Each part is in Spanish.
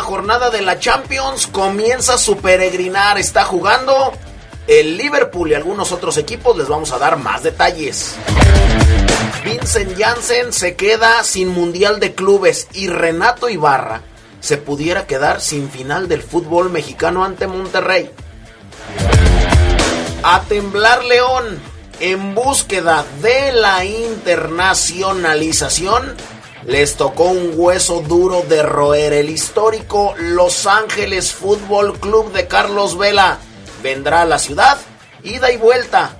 Jornada de la Champions comienza su peregrinar. Está jugando el Liverpool y algunos otros equipos. Les vamos a dar más detalles. Vincent Janssen se queda sin Mundial de Clubes y Renato Ibarra se pudiera quedar sin final del fútbol mexicano ante Monterrey. A temblar León en búsqueda de la internacionalización les tocó un hueso duro de roer. El histórico Los Ángeles Fútbol Club de Carlos Vela vendrá a la ciudad, ida y vuelta.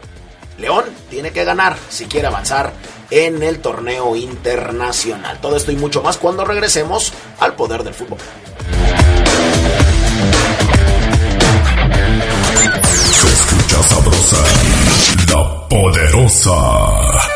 León tiene que ganar si quiere avanzar en el torneo internacional. Todo esto y mucho más cuando regresemos al poder del fútbol. Se escucha sabrosa, la poderosa.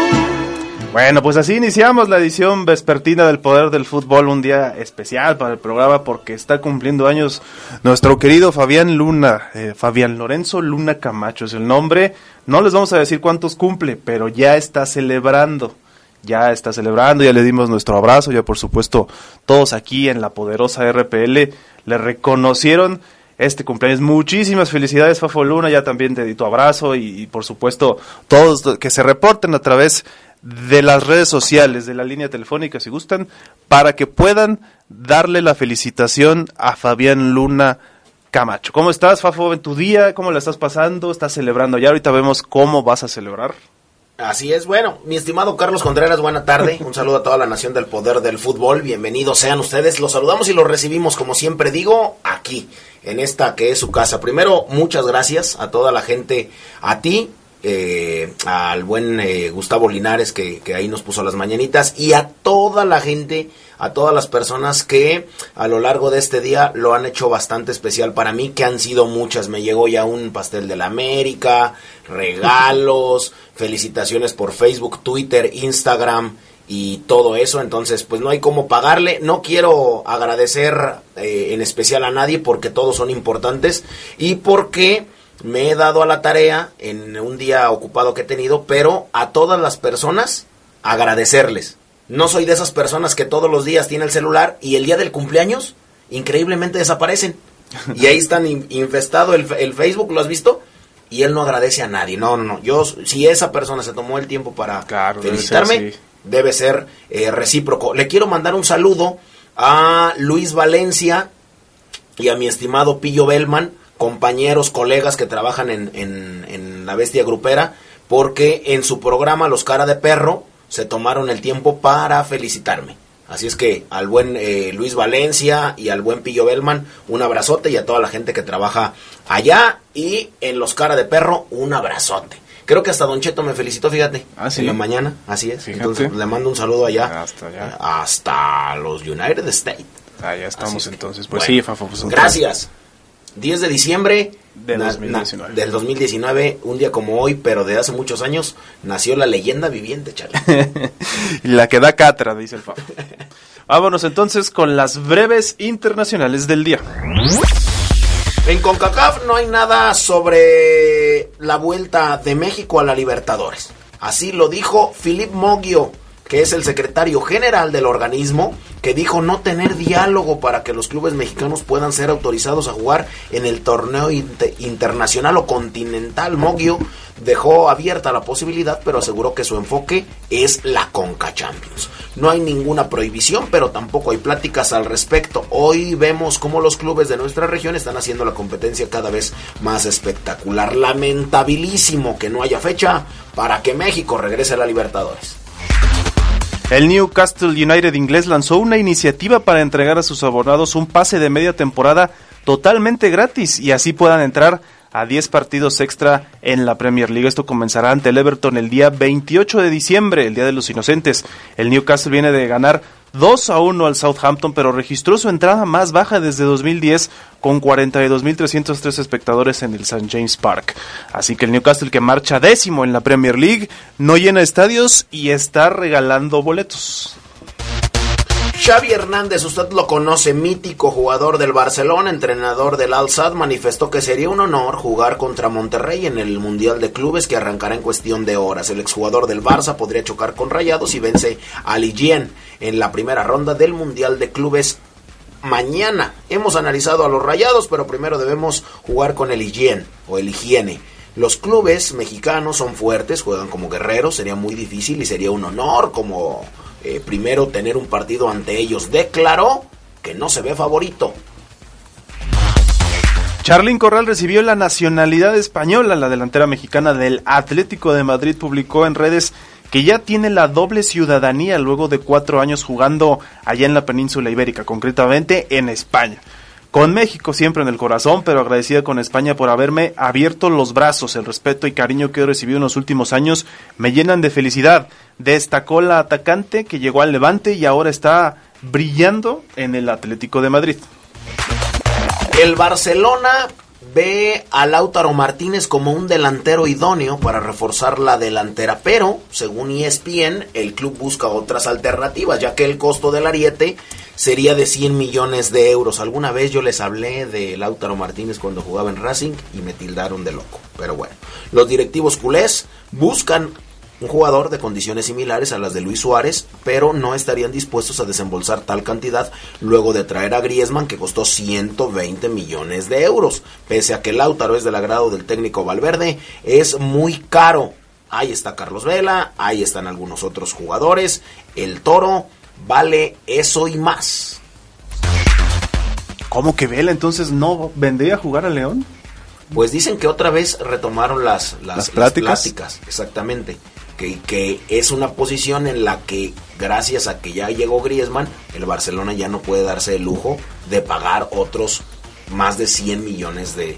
Bueno, pues así iniciamos la edición vespertina del Poder del Fútbol, un día especial para el programa porque está cumpliendo años nuestro querido Fabián Luna, eh, Fabián Lorenzo Luna Camacho es el nombre. No les vamos a decir cuántos cumple, pero ya está celebrando, ya está celebrando, ya le dimos nuestro abrazo, ya por supuesto todos aquí en la poderosa RPL le reconocieron este cumpleaños. Muchísimas felicidades, Fafo Luna. Ya también te di tu abrazo y, y, por supuesto, todos que se reporten a través de las redes sociales, de la línea telefónica, si gustan, para que puedan darle la felicitación a Fabián Luna Camacho. ¿Cómo estás, Fafo, en tu día? ¿Cómo la estás pasando? ¿Estás celebrando ya? Ahorita vemos cómo vas a celebrar. Así es, bueno, mi estimado Carlos Contreras, buena tarde. Un saludo a toda la nación del poder del fútbol. Bienvenidos sean ustedes. Los saludamos y los recibimos, como siempre digo, aquí, en esta que es su casa. Primero, muchas gracias a toda la gente, a ti, eh, al buen eh, Gustavo Linares que, ahí nos puso las mañanitas y a toda la gente, a todas las personas que a lo largo de este día lo han hecho bastante especial para mí, que han sido muchas. Me llegó ya un pastel de la América, regalos, felicitaciones por Facebook, Twitter, Instagram y todo eso. Entonces, pues no hay cómo pagarle. No quiero agradecer eh, en especial a nadie porque todos son importantes y porque me he dado a la tarea en un día ocupado que he tenido, pero a todas las personas agradecerles. No soy de esas personas que todos los días tiene el celular y el día del cumpleaños increíblemente desaparecen. Y ahí están infestado el, el, Facebook, ¿lo has visto? Y él no agradece a nadie. No, no, no. Yo, si esa persona se tomó el tiempo para claro, felicitarme, debe ser, debe ser eh, recíproco. Le quiero mandar un saludo a Luis Valencia y a mi estimado Pillo Bellman compañeros, colegas que trabajan en, en, en, la bestia grupera, porque en su programa Los Cara de Perro se tomaron el tiempo para felicitarme. Así es que al buen eh, Luis Valencia y al buen Pillo Bellman, un abrazote y a toda la gente que trabaja allá y en Los Cara de Perro, un abrazote. Creo que hasta Don Cheto me felicitó, fíjate. Ah, sí. En la mañana, así es. Fíjate. Entonces le mando un saludo allá. Hasta allá. Hasta los United States. Ah, ya estamos que, entonces. Pues bueno, sí, Fafo. Pues, Gracias. 10 de diciembre Del na- 2019. na- del 2019, un día como hoy, pero de hace muchos años, nació la leyenda viviente, Charlie. la que da cátedra, dice el Fafo. Vámonos entonces con las breves internacionales del día. en CONCACAF no hay nada sobre la vuelta de México a la Libertadores. Así lo dijo Philip Moggio, que es el secretario general del organismo, que dijo no tener diálogo para que los clubes mexicanos puedan ser autorizados a jugar en el torneo internacional o continental. Mogio dejó abierta la posibilidad, pero aseguró que su enfoque es la Conca Champions. No hay ninguna prohibición, pero tampoco hay pláticas al respecto. Hoy vemos cómo los clubes de nuestra región están haciendo la competencia cada vez más espectacular. Lamentabilísimo que no haya fecha para que México regrese a la Libertadores. El Newcastle United inglés lanzó una iniciativa para entregar a sus abonados un pase de media temporada totalmente gratis y así puedan entrar a 10 partidos extra en la Premier League. Esto comenzará ante el Everton el día 28 de diciembre, el Día de los Inocentes. El Newcastle viene de ganar 2 a 1 al Southampton, pero registró su entrada más baja desde 2010 con 42.303 espectadores en el St. James Park. Así que el Newcastle que marcha décimo en la Premier League no llena estadios y está regalando boletos. Xavi Hernández, usted lo conoce, mítico jugador del Barcelona, entrenador del Al Sadd, manifestó que sería un honor jugar contra Monterrey en el Mundial de Clubes que arrancará en cuestión de horas. El exjugador del Barça podría chocar con Rayados y vence a Ligien en la primera ronda del Mundial de Clubes mañana. Hemos analizado a los Rayados, pero primero debemos jugar con el Ligien o el Higiene. Los clubes mexicanos son fuertes, juegan como guerreros, sería muy difícil y sería un honor como eh, primero tener un partido ante ellos. Declaró que no se ve favorito. Charlín Corral recibió la nacionalidad española. La delantera mexicana del Atlético de Madrid publicó en redes que ya tiene la doble ciudadanía luego de cuatro años jugando allá en la península ibérica, concretamente en España. Con México siempre en el corazón, pero agradecida con España por haberme abierto los brazos. El respeto y cariño que he recibido en los últimos años me llenan de felicidad. Destacó la atacante que llegó al Levante y ahora está brillando en el Atlético de Madrid. El Barcelona ve a Lautaro Martínez como un delantero idóneo para reforzar la delantera, pero según ESPN, el club busca otras alternativas, ya que el costo del ariete sería de 100 millones de euros. Alguna vez yo les hablé de Lautaro Martínez cuando jugaba en Racing y me tildaron de loco. Pero bueno, los directivos culés buscan un jugador de condiciones similares a las de Luis Suárez, pero no estarían dispuestos a desembolsar tal cantidad luego de traer a Griezmann que costó 120 millones de euros. Pese a que Lautaro es del agrado del técnico Valverde, es muy caro. Ahí está Carlos Vela, ahí están algunos otros jugadores. El Toro vale eso y más. ¿Cómo que Vela entonces no vendría a jugar a León? Pues dicen que otra vez retomaron las, las, pláticas? exactamente. Que, que, es una posición en la que, gracias a que ya llegó Griezmann, el Barcelona ya no puede darse el lujo de pagar otros más de 100 millones de,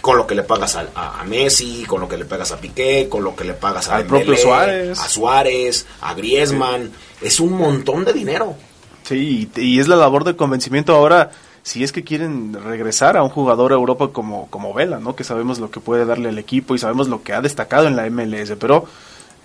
con lo que le pagas a, Messi, con lo que le pagas a Piqué, con lo que le pagas a al propio Suárez, a Suárez, a Griezmann, es un montón de dinero. Sí, y, es la labor de convencimiento. Ahora si es que quieren regresar a un jugador a Europa como, como Vela, ¿no? Que sabemos lo que puede darle al equipo y sabemos lo que ha destacado en la MLS, pero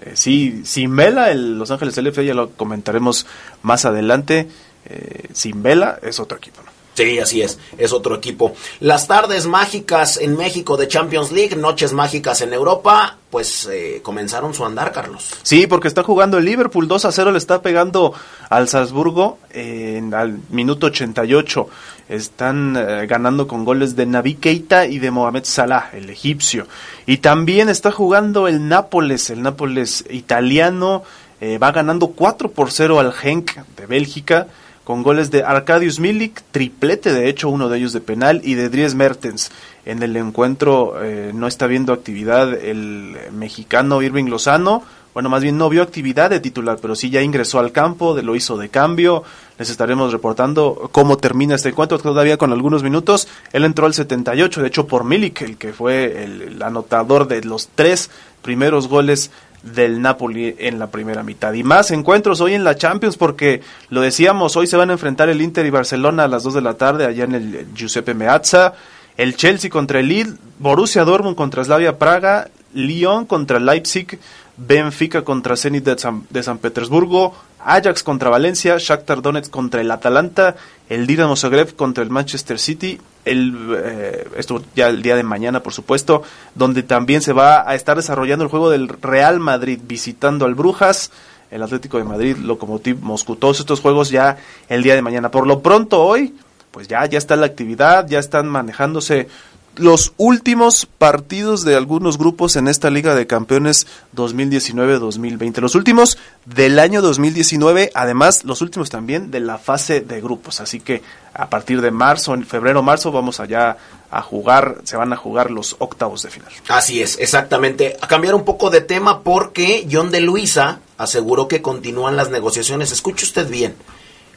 eh, sí, sin Vela, el Los Ángeles LF ya lo comentaremos más adelante, eh, sin Vela es otro equipo, ¿no? Sí, así es, es otro equipo. Las tardes mágicas en México de Champions League, noches mágicas en Europa, pues eh, comenzaron su andar, Carlos. Sí, porque está jugando el Liverpool 2 a 0, le está pegando al Salzburgo en, al minuto 88. Están eh, ganando con goles de Navi Keita y de Mohamed Salah, el egipcio. Y también está jugando el Nápoles, el Nápoles italiano, eh, va ganando 4 por 0 al Genk de Bélgica con goles de Arkadius Milik, triplete de hecho, uno de ellos de penal, y de Dries Mertens. En el encuentro eh, no está viendo actividad el mexicano Irving Lozano, bueno, más bien no vio actividad de titular, pero sí ya ingresó al campo, de lo hizo de cambio. Les estaremos reportando cómo termina este encuentro todavía con algunos minutos. Él entró al 78, de hecho por Milik, el que fue el anotador de los tres primeros goles del Napoli en la primera mitad. Y más encuentros hoy en la Champions porque lo decíamos, hoy se van a enfrentar el Inter y Barcelona a las 2 de la tarde allá en el Giuseppe Meazza, el Chelsea contra el Lille, Borussia Dortmund contra Slavia Praga, Lyon contra Leipzig, Benfica contra Zenit de San, Petersburgo, Ajax contra Valencia, Shakhtar Donetsk contra el Atalanta, el Dinamo Zagreb contra el Manchester City, el, eh, esto ya el día de mañana por supuesto, donde también se va a estar desarrollando el juego del Real Madrid visitando al Brujas, el Atlético de Madrid, Lokomotiv Moscú. Todos estos juegos ya el día de mañana. Por lo pronto hoy, pues ya, ya está la actividad, ya están manejándose los últimos partidos de algunos grupos en esta Liga de Campeones 2019-2020. Los últimos del año 2019, además los últimos también de la fase de grupos. Así que a partir de marzo, en febrero-marzo, vamos allá a jugar, se van a jugar los octavos de final. Así es, exactamente. A cambiar un poco de tema porque John de Luisa aseguró que continúan las negociaciones. Escuche usted bien.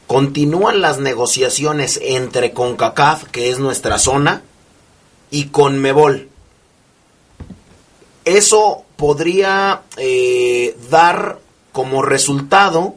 Continúan las negociaciones entre CONCACAF, que es nuestra zona, y Conmebol. Eso podría eh, dar como resultado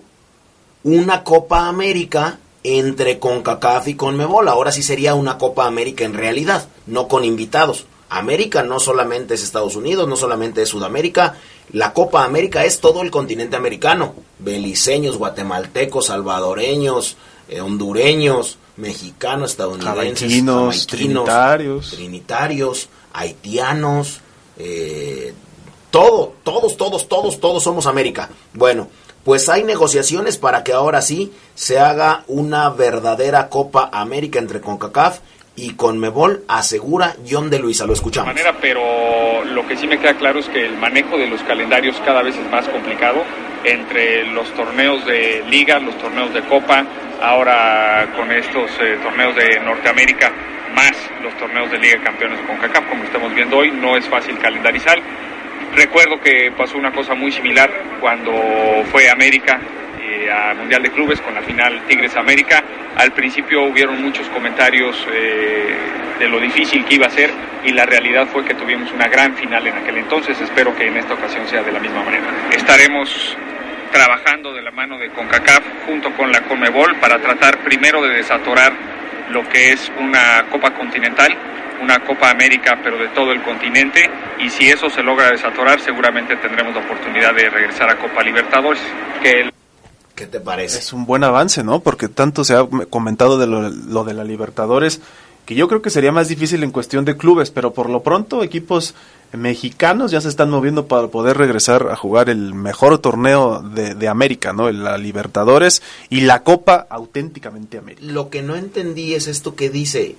una Copa América entre CONCACAF y CONMEBOL. Ahora sí sería una Copa América en realidad, no con invitados. América no solamente es Estados Unidos, no solamente es Sudamérica. La Copa América es todo el continente americano. Beliceños, guatemaltecos, salvadoreños, eh, hondureños, mexicanos, estadounidenses, trinitarios. trinitarios, haitianos, eh, todo, todos, todos, todos, todos somos América. Bueno, pues hay negociaciones para que ahora sí se haga una verdadera Copa América entre CONCACAF y CONMEBOL, asegura John de Luisa. Lo escuchamos. manera, pero lo que sí me queda claro es que el manejo de los calendarios cada vez es más complicado entre los torneos de liga, los torneos de copa, ahora con estos eh, torneos de Norteamérica, más los torneos de Liga de Campeones con CACAF, como estamos viendo hoy, no es fácil calendarizar. Recuerdo que pasó una cosa muy similar cuando fue América eh, a Mundial de Clubes con la final Tigres América. Al principio hubieron muchos comentarios eh, de lo difícil que iba a ser y la realidad fue que tuvimos una gran final en aquel entonces. Espero que en esta ocasión sea de la misma manera. Estaremos trabajando de la mano de CONCACAF junto con la CONMEBOL para tratar primero de desatorar lo que es una Copa Continental, una Copa América, pero de todo el continente, y si eso se logra desatorar, seguramente tendremos la oportunidad de regresar a Copa Libertadores. Que ¿Qué te parece? Es un buen avance, ¿no? Porque tanto se ha comentado de lo, lo de la Libertadores, que yo creo que sería más difícil en cuestión de clubes, pero por lo pronto equipos mexicanos ya se están moviendo para poder regresar a jugar el mejor torneo de, de, América, ¿no? La Libertadores y la Copa auténticamente América. Lo que no entendí es esto que dice,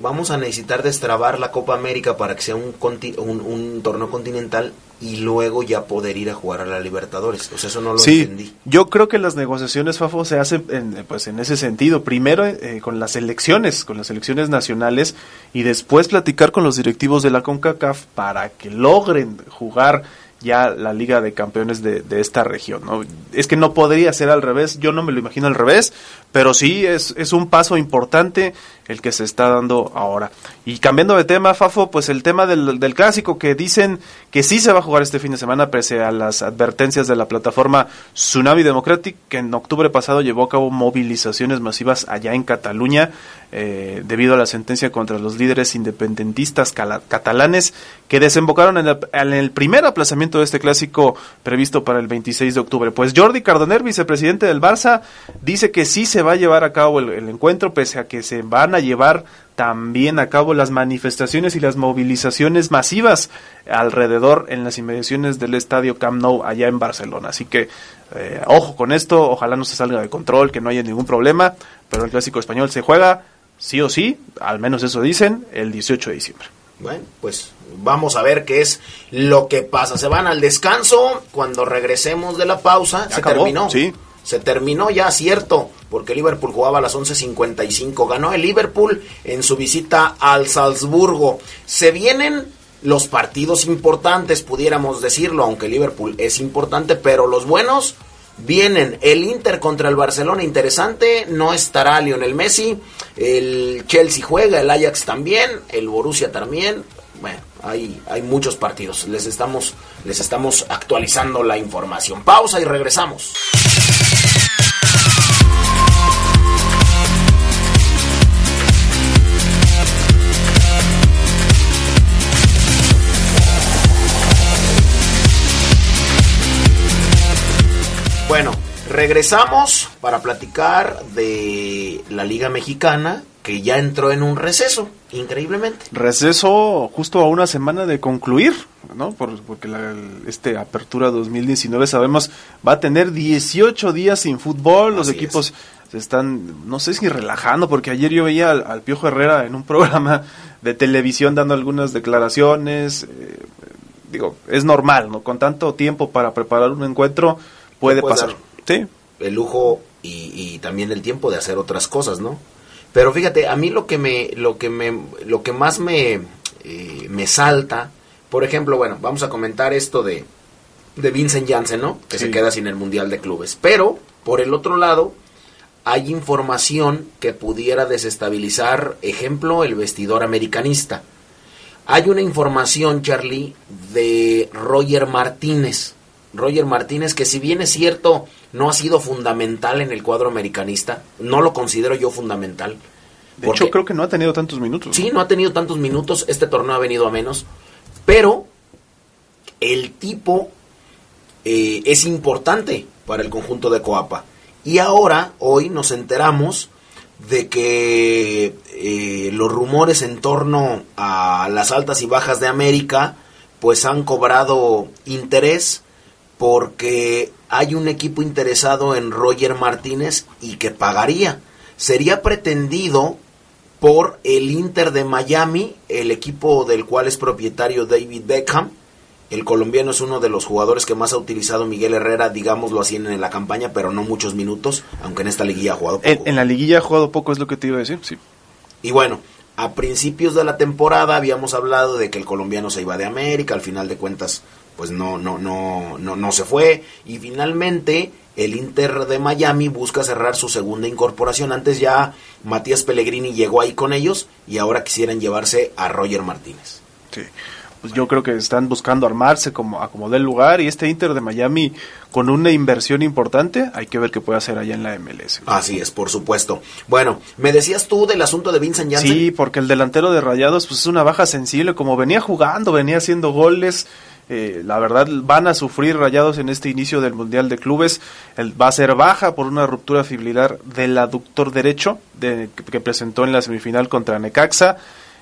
vamos a necesitar destrabar la Copa América para que sea un, un, un torneo continental y luego ya poder ir a jugar a la Libertadores. O sea, eso no lo sí, entendí. Yo creo que las negociaciones, Fafo, se hacen en, pues, en ese sentido. Primero eh, con las elecciones, con las elecciones nacionales, y después platicar con los directivos de la CONCACAF para que logren jugar ya la Liga de Campeones de, de, esta región. ¿no? Es que no podría ser al revés, yo no me lo imagino al revés, pero sí es, es un paso importante el que se está dando ahora. Y cambiando de tema, Fafo, pues el tema del, del, clásico que dicen que sí se va a jugar este fin de semana pese a las advertencias de la plataforma Tsunami Democratic, que en octubre pasado llevó a cabo movilizaciones masivas allá en Cataluña eh, debido a la sentencia contra los líderes independentistas catalanes que desembocaron en el, en el primer aplazamiento de este clásico previsto para el 26 de octubre. Pues Jordi Cardoner, vicepresidente del Barça, dice que sí se va a llevar a cabo el, el encuentro pese a que se van a llevar también a cabo las manifestaciones y las movilizaciones masivas alrededor en las inmediaciones del estadio Camp Nou allá en Barcelona. Así que eh, ojo con esto, ojalá no se salga de control, que no haya ningún problema, pero el clásico español se juega sí o sí, al menos eso dicen, el 18 de diciembre. Bueno, pues vamos a ver qué es lo que pasa. Se van al descanso, cuando regresemos de la pausa, Ya se acabó, terminó. sí. Se terminó ya, cierto, porque Liverpool jugaba a las 11.55. Ganó el Liverpool en su visita al Salzburgo. Se vienen los partidos importantes, pudiéramos decirlo, aunque Liverpool es importante, pero los buenos vienen. El Inter contra el Barcelona, interesante. No estará Lionel Messi. El Chelsea juega, el Ajax también, el Borussia también. Bueno, hay, hay muchos partidos. Les estamos, les estamos actualizando la información. Pausa y regresamos. Regresamos para platicar de la Liga Mexicana que ya entró en un receso, increíblemente. Receso justo a una semana de concluir, ¿no? Por- porque la este Apertura 2019 sabemos va a tener 18 días sin fútbol, los equipos se están, no sé si relajando, porque ayer yo veía al, al Piojo Herrera en un programa de televisión dando algunas declaraciones, eh, digo, es normal, ¿no? Con tanto tiempo para preparar un encuentro puede pasar. dar. Sí, el lujo y, y también el tiempo de hacer otras cosas, ¿no? Pero fíjate, a mí lo que me, lo que me, lo que más me, eh, me salta, por ejemplo, bueno, vamos a comentar esto de, de Vincent Janssen, ¿no? Que se queda sin el Mundial de Clubes. Pero, por el otro lado, hay información que pudiera desestabilizar, ejemplo, el vestidor americanista. Hay una información, Charlie, de Roger Martínez. Roger Martínez, que si bien es cierto, no ha sido fundamental en el cuadro americanista, no lo considero yo fundamental. de porque- hecho creo que no ha tenido tantos minutos. Sí, no ha tenido tantos minutos, este torneo ha venido a menos, pero el tipo eh, es importante para el conjunto de Coapa. Y ahora, hoy nos enteramos de que eh, los rumores en torno a las altas y bajas de América pues han cobrado interés porque hay un equipo interesado en Roger Martínez y que pagaría. Sería pretendido por el Inter de Miami, el equipo del cual es propietario David Beckham. El colombiano es uno de los jugadores que más ha utilizado Miguel Herrera, digámoslo así, en la campaña, pero no muchos minutos, aunque en esta liguilla ha jugado poco. En, en la liguilla ha jugado poco, es lo que te iba a decir, sí. Y bueno, a principios de la temporada habíamos hablado de que el colombiano se iba de América, al final de cuentas pues no no no no no se fue y finalmente el Inter de Miami busca cerrar su segunda incorporación. Antes ya Matías Pellegrini llegó ahí con ellos y ahora quisieran llevarse a Roger Martínez. Sí. Pues yo creo que están buscando armarse como a como del lugar y este Inter de Miami con una inversión importante, hay que ver qué puede hacer allá en la MLS. Así es, por supuesto. Bueno, me decías tú del asunto de Vincent Janssen. Sí, porque el delantero de Rayados pues es una baja sensible, como venía jugando, venía haciendo goles, eh, la verdad van a sufrir Rayados en este inicio del Mundial de Clubes, el, va a ser baja por una ruptura fibrilar del aductor derecho de, que, presentó en la semifinal contra Necaxa.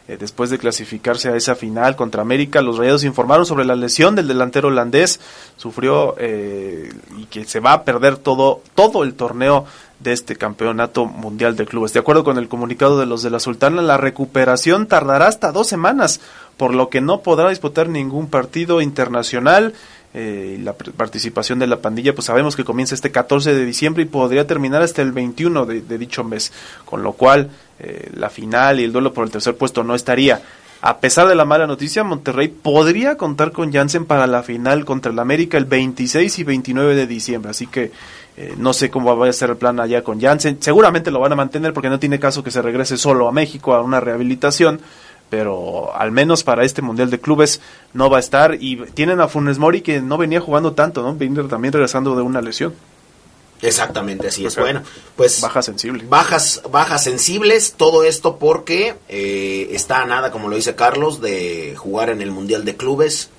Eh, después de clasificarse a esa final contra América, los Rayados informaron sobre la lesión del delantero holandés, sufrió eh, y que se va a perder todo, todo el torneo de este campeonato mundial de clubes. De acuerdo con el comunicado de los de la Sultana, la recuperación tardará hasta dos semanas, por lo que no podrá disputar ningún partido internacional. Eh, la participación de la pandilla, pues sabemos que comienza este 14 de diciembre y podría terminar hasta el 21 de, dicho mes, con lo cual eh, la final y el duelo por el tercer puesto no estaría. A pesar de la mala noticia, Monterrey podría contar con Jansen para la final contra el América el 26 y 29 de diciembre. Así que eh, no sé cómo va a ser el plan allá con Jansen. Seguramente lo van a mantener porque no tiene caso que se regrese solo a México a una rehabilitación. Pero al menos para este Mundial de Clubes no va a estar. Y tienen a Funes Mori que no venía jugando tanto, ¿no? Viene también regresando de una lesión. Exactamente, así es. Bueno, pues Baja sensible. bajas bajas sensibles, todo esto porque eh, está a nada, como lo dice Carlos, de jugar en el Mundial de Clubes.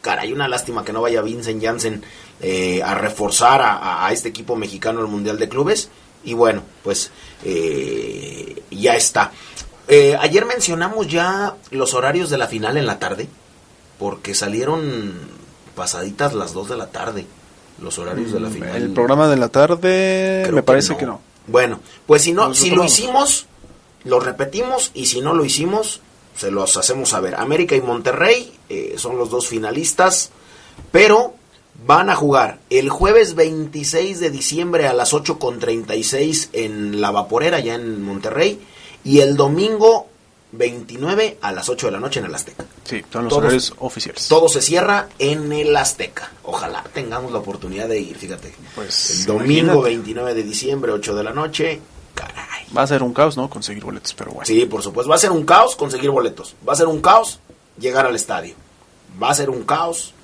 Caray, una lástima que no vaya Vincent Janssen eh, a reforzar a, a- a este equipo mexicano el Mundial de Clubes. Y bueno, pues eh, ya está. Eh, ayer mencionamos ya los horarios de la final en la tarde, porque salieron pasaditas las 2 de la tarde, los horarios de la final. Mm, El programa de la tarde Creo me parece que no. Bueno, pues si no, si lo hicimos, lo repetimos y si no lo hicimos, se los hacemos saber. América y Monterrey eh, son los dos finalistas, pero van a jugar el jueves 26 de diciembre a las 8.36 en la Vaporera, ya en Monterrey, y el domingo 29 a las 8 de la noche en el Azteca. Sí, son los horarios oficiales. Todo se cierra en el Azteca. Ojalá tengamos la oportunidad de ir, fíjate. Pues, el domingo imagínate. 29 de diciembre, 8 de la noche. Caray. Va a ser un caos, ¿no? Conseguir boletos, pero bueno. Sí, por supuesto. Va a ser un caos conseguir boletos. Va a ser un caos llegar al estadio. Va a ser un caos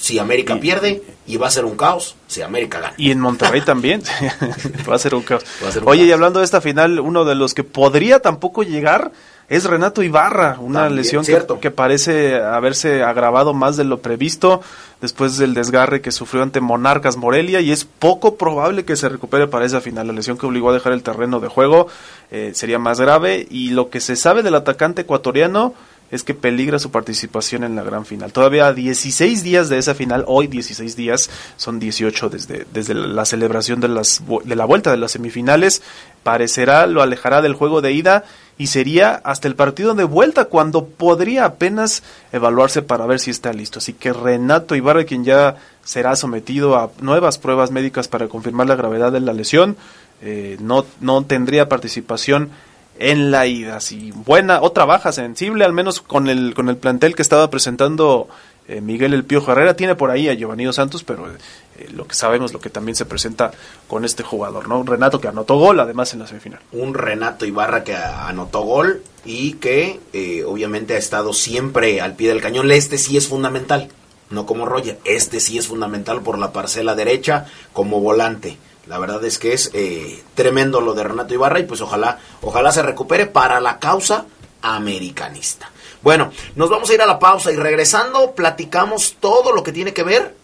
si América Y- pierde y va a ser un caos si América gana. Y en Monterrey también. Va a ser un caos. Ser un Oye, caos. y hablando de esta final, uno de los que podría tampoco llegar es Renato Ibarra, una lesión que, que, parece haberse agravado más de lo previsto después del desgarre que sufrió ante Monarcas Morelia y es poco probable que se recupere para esa final. La lesión que obligó a dejar el terreno de juego eh, sería más grave y lo que se sabe del atacante ecuatoriano es que peligra su participación en la gran final. Todavía 16 días de esa final, hoy 16 días, son 18 desde, desde la celebración de, las, de la vuelta de las semifinales, parecerá, lo alejará del juego de ida y sería hasta el partido de vuelta cuando podría apenas evaluarse para ver si está listo. Así que Renato Ibarra, quien ya será sometido a nuevas pruebas médicas para confirmar la gravedad de la lesión, eh, no, no tendría participación en la ida. Sí, buena, otra baja sensible, al menos con el, con el plantel que estaba presentando eh, Miguel El Pío Herrera. Tiene por ahí a Giovanni Santos, pero eh, lo que sabemos, lo que también se presenta con este jugador, ¿no? Un Renato que anotó gol, además, en la semifinal. Un Renato Ibarra que anotó gol y que eh, obviamente ha estado siempre al pie del cañón. Este sí es fundamental, no como Roger. Este sí es fundamental por la parcela derecha como volante la verdad es que es eh, tremendo lo de Renato Ibarra y pues ojalá, ojalá se recupere para la causa americanista. Bueno, nos vamos a ir a la pausa y regresando platicamos todo lo que tiene que ver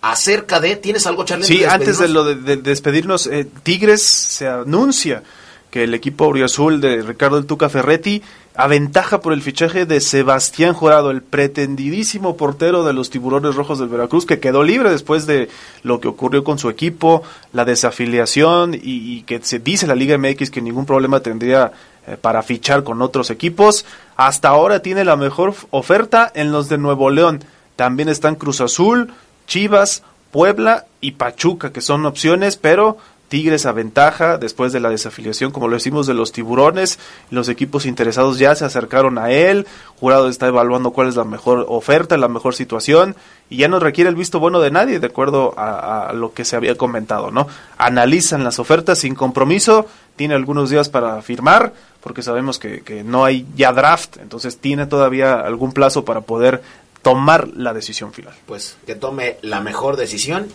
acerca de... ¿Tienes algo, Charlie? Sí, antes de lo de, despedirnos, eh, Tigres se anuncia que el equipo Auriazul de Ricardo El Tuca Ferretti aventaja por el fichaje de Sebastián Jurado, el pretendidísimo portero de los Tiburones Rojos del Veracruz, que quedó libre después de lo que ocurrió con su equipo, la desafiliación y, que se dice la Liga MX que ningún problema tendría eh, para fichar con otros equipos. Hasta ahora tiene la mejor oferta en los de Nuevo León. También están Cruz Azul, Chivas, Puebla y Pachuca, que son opciones, pero Tigres aventaja después de la desafiliación, como lo decimos, de los tiburones. Los equipos interesados ya se acercaron a él. Jurado está evaluando cuál es la mejor oferta, la mejor situación. Y ya no requiere el visto bueno de nadie, de acuerdo a, lo que se había comentado, ¿no? Analizan las ofertas sin compromiso. Tiene algunos días para firmar, porque sabemos que, que no hay ya draft. Entonces tiene todavía algún plazo para poder tomar la decisión final. Pues que tome la mejor decisión,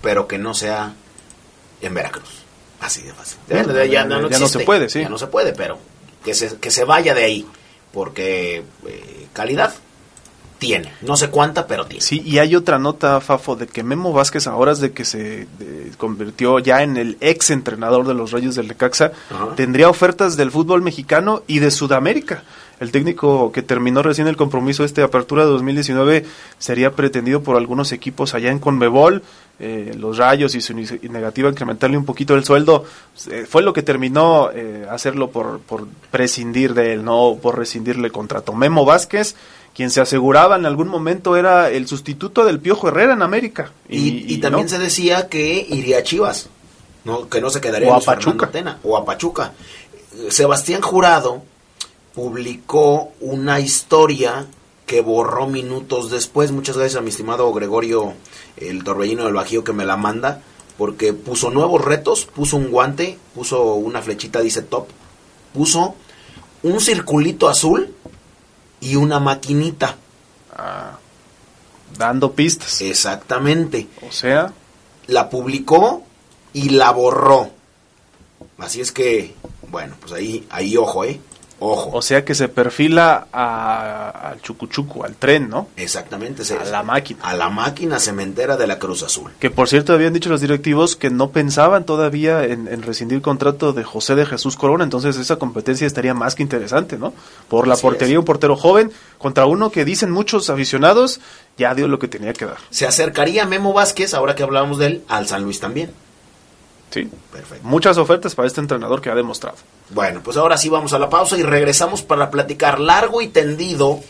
pero que no sea en Veracruz. Así de fácil. Ya, no, se puede, sí. Ya no se puede, pero que se, que se vaya de ahí. Porque eh, calidad tiene. No sé cuánta, pero tiene. Sí, y hay otra nota, Fafo, de que Memo Vázquez, ahora de que se convirtió ya en el ex entrenador de los Reyes del Lecaxa, tendría ofertas del fútbol mexicano y de Sudamérica. El técnico que terminó recién el compromiso este apertura de 2019 sería pretendido por algunos equipos allá en Conmebol. Eh, los rayos y su negativa a incrementarle un poquito el sueldo eh, fue lo que terminó eh, hacerlo por, por prescindir de él, no por rescindirle el contrato. Memo Vázquez quien se aseguraba en algún momento era el sustituto del Piojo Herrera en América. Y, también se decía que iría a Chivas, no, que no se quedaría o a Pachuca. o a Pachuca. Sebastián Jurado publicó una historia que borró minutos después. Muchas gracias a mi estimado Gregorio, el torbellino del Bajío, que me la manda, porque puso nuevos retos, puso un guante, puso una flechita, dice top, puso un circulito azul y una maquinita. Ah, dando pistas. Exactamente. O sea. La publicó y la borró. Así es que, bueno, pues ahí, ahí ojo, ¿eh? Ojo. O sea que se perfila al chucuchuco, al tren, ¿no? Exactamente. a la máquina. A la máquina cementera de la Cruz Azul. Que por cierto habían dicho los directivos que no pensaban todavía en, rescindir contrato de José de Jesús Corona, entonces esa competencia estaría más que interesante, ¿no? Por la portería, un portero joven contra uno que dicen muchos aficionados ya dio lo que tenía que dar. Se acercaría Memo Vázquez, ahora que hablábamos de él, al San Luis también. Sí, perfecto. Muchas ofertas para este entrenador que ha demostrado. Bueno, pues ahora sí vamos a la pausa y regresamos para platicar largo y tendido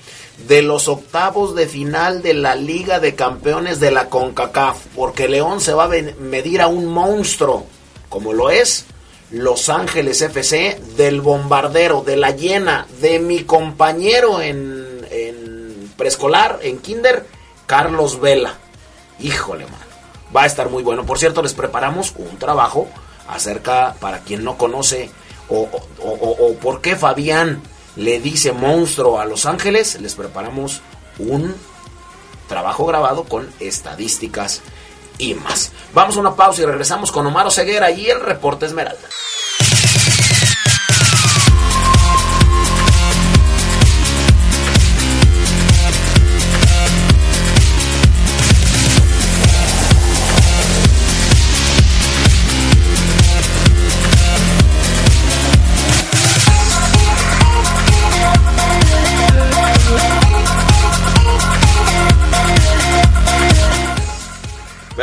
de los octavos de final de la Liga de Campeones de la CONCACAF, porque León se va a medir a un monstruo, como lo es Los Ángeles FC, del bombardero, de la llena, de mi compañero en, en preescolar, en kinder, Carlos Vela. Híjole, man va a estar muy bueno. Por cierto, les preparamos un trabajo acerca, para quien no conoce, o, por qué Fabián le dice monstruo a Los Ángeles, les preparamos un trabajo grabado con estadísticas y más. Vamos a una pausa y regresamos con Omar Ceguera y el reporte Esmeralda.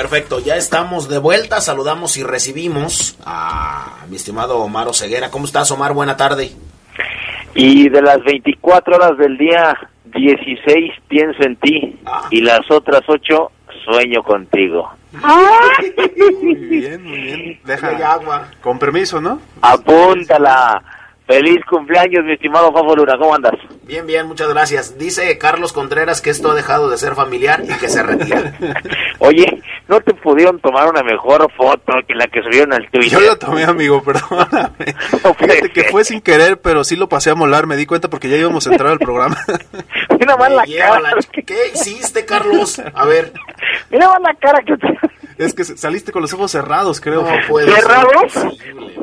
Perfecto, ya estamos de vuelta. Saludamos y recibimos a mi estimado Omar Ceguera. ¿Cómo estás, Omar? Buena tarde. Y de las 24 horas del día, 16 pienso en ti. Ah. Y las otras 8 sueño contigo. Muy bien, muy bien. Deja. Agua. Con permiso, ¿no? Apúntala. Feliz cumpleaños, mi estimado Fafo Luna. ¿Cómo andas? Bien, bien, muchas gracias. Dice Carlos Contreras que esto ha dejado de ser familiar y que se retira. Oye, ¿no te pudieron tomar una mejor foto que la que subieron al Twitter? Yo lo tomé, amigo, perdóname. Fíjate que fue sin querer, pero sí lo pasé a molar. Me di cuenta porque ya íbamos a entrar al programa. Mira más la cara. la- ¿Qué hiciste, Carlos? A ver. Mira más la cara que. Es que saliste con los ojos cerrados, creo. No ¿Cerrados?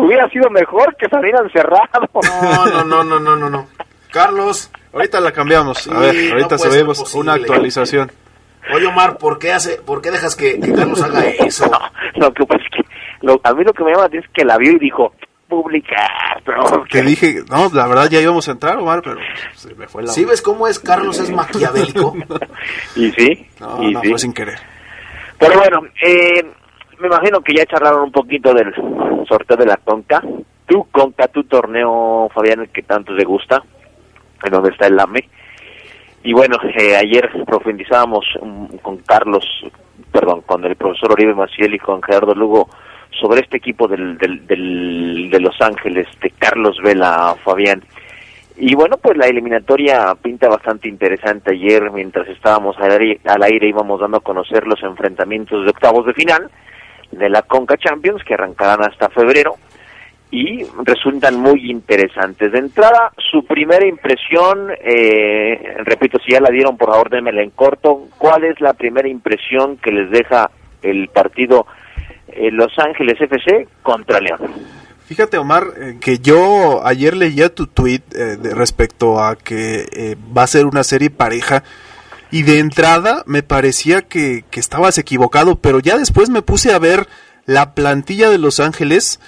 Hubiera sido mejor que salieran cerrados. No, no, no, no, no, no, no. Carlos, Ahorita la cambiamos. Sí, A ver, ahorita subimos una actualización. oye Omar, ¿por qué hace, por qué dejas que, que Carlos haga eso? No, lo que pasa es que lo- a mí lo que me llama la atención es que la vio y dijo, publicar, pero Que dije, no, la verdad ya íbamos a entrar, Omar, pero se me fue la ¿Sí ves cómo es Carlos es maquiavélico? Y sí, No, y no, sí. fue sin querer. Pero bueno, eh, me imagino que ya charlaron un poquito del sorteo de la Conca. Tu Conca, tu torneo, Fabián, el que tanto te gusta, en donde está el AME. Y bueno, eh, ayer profundizábamos mm, con Carlos, perdón, con el profesor Oribe Maciel y con Gerardo Lugo sobre este equipo del, del, del- de Los Ángeles, de Carlos Vela, Fabián. Y bueno, pues la eliminatoria pinta bastante interesante. Ayer, mientras estábamos al aire, al aire, íbamos dando a conocer los enfrentamientos de octavos de final de la Conca Champions, que arrancarán hasta febrero, y resultan muy interesantes. De entrada, su primera impresión, eh, repito, si ya la dieron, por favor, démela en corto. ¿Cuál es la primera impresión que les deja el partido eh, Los Ángeles FC contra León? Fíjate, Omar, eh, que yo ayer leía tu tweet eh, de- respecto a que eh, va a ser una serie pareja. Y de entrada me parecía que, que estabas equivocado, pero ya después me puse a ver la plantilla de Los Ángeles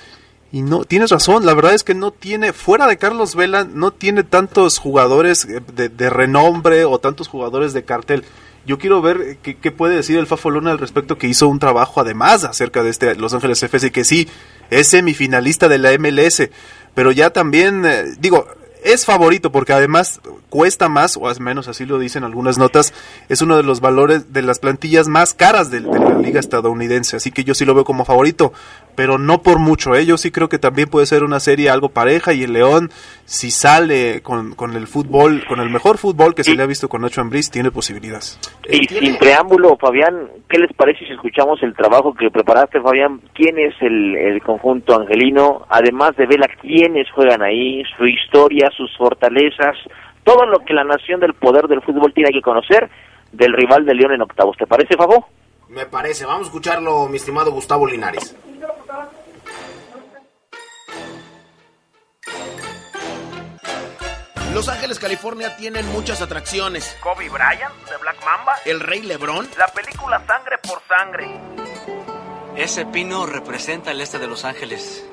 y no, tienes razón, la verdad es que no tiene, fuera de Carlos Vela, no tiene tantos jugadores eh, de, de renombre o tantos jugadores de cartel. Yo quiero ver eh, qué, qué puede decir el Fafo Luna al respecto, que hizo un trabajo además acerca de este Los Ángeles FC, que sí, es semifinalista de la MLS, pero ya también, eh, digo, es favorito porque además cuesta más, o al menos así lo dicen algunas notas, es uno de los valores de las plantillas más caras de, de la liga estadounidense, así que yo sí lo veo como favorito, pero no por mucho, ¿eh? yo sí creo que también puede ser una serie algo pareja y el León, si sale con, con el fútbol, con el mejor fútbol que se le ha visto con Nacho Ambriz, tiene posibilidades. Y Eh, tiene- sin preámbulo, Fabián, ¿qué les parece si escuchamos el trabajo que preparaste, Fabián? ¿Quién es el, el conjunto angelino? Además de Vela, ¿quiénes juegan ahí? Su historia, sus fortalezas, todo lo que la nación del poder del fútbol tiene que conocer del rival de León en octavos. ¿Te parece, Fabo? Me parece. Vamos a escucharlo, mi estimado Gustavo Linares. Los Ángeles, California tienen muchas atracciones. Kobe Bryant de Black Mamba, El Rey Lebrón, la película Sangre por Sangre, Ese pino representa el este de Los Ángeles.